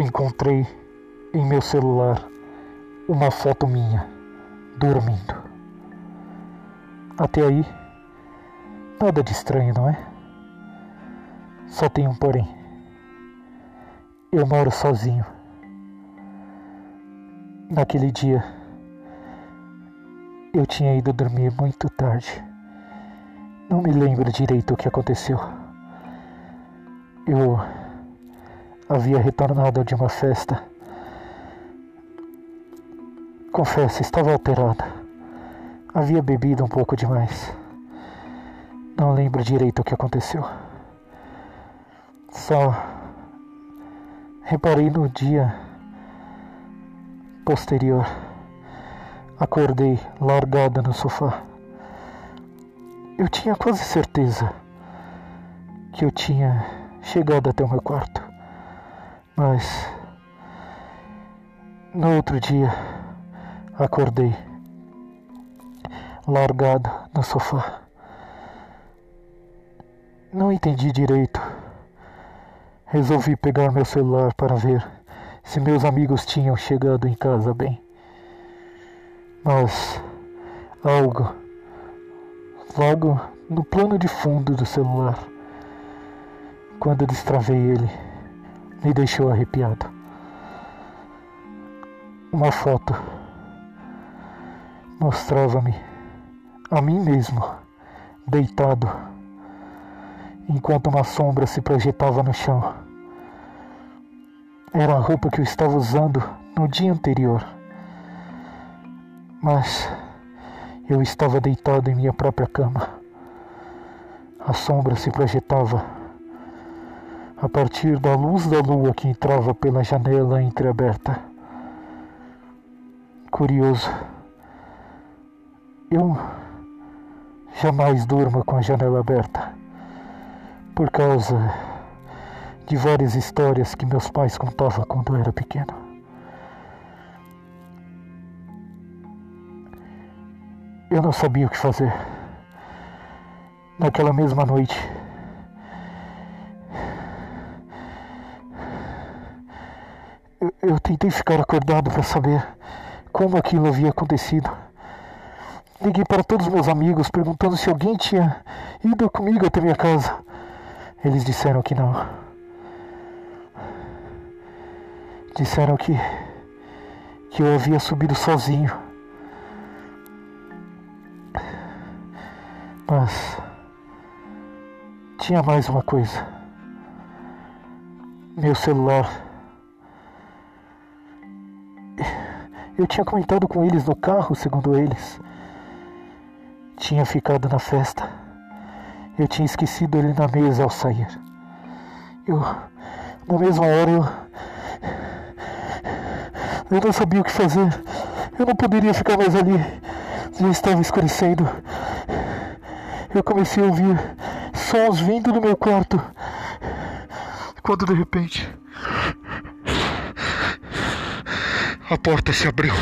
encontrei em meu celular uma foto minha dormindo. Até aí, nada de estranho, não é? Só tem um porém. Eu moro sozinho. Naquele dia, eu tinha ido dormir muito tarde. Não me lembro direito o que aconteceu. Eu havia retornado de uma festa. Confesso, estava alterada. Havia bebido um pouco demais. Não lembro direito o que aconteceu. Só reparei no dia posterior. Acordei largada no sofá. Eu tinha quase certeza que eu tinha chegado até o meu quarto. Mas no outro dia acordei largado no sofá. Não entendi direito. Resolvi pegar meu celular para ver se meus amigos tinham chegado em casa bem. Mas algo logo no plano de fundo do celular, quando destravei ele, me deixou arrepiado. Uma foto mostrava-me a mim mesmo, deitado, enquanto uma sombra se projetava no chão. Era a roupa que eu estava usando no dia anterior. Mas eu estava deitado em minha própria cama. A sombra se projetava a partir da luz da lua que entrava pela janela entreaberta. Curioso, eu jamais durmo com a janela aberta, por causa de várias histórias que meus pais contavam quando eu era pequeno. Eu não sabia o que fazer. Naquela mesma noite, eu, tentei ficar acordado para saber como aquilo havia acontecido. Liguei para todos os meus amigos perguntando se alguém tinha ido comigo até minha casa. Eles disseram que não. Disseram que que eu havia subido sozinho. Mas tinha mais uma coisa. Meu celular Eu tinha comentado com eles no carro, segundo eles. Tinha ficado na festa. Eu tinha esquecido ele na mesa ao sair. Eu, na mesma hora, eu. Eu não sabia o que fazer. Eu não poderia ficar mais ali. Já estava escurecendo. Eu comecei a ouvir sons vindo do meu quarto. Quando de repente. A porta se abriu.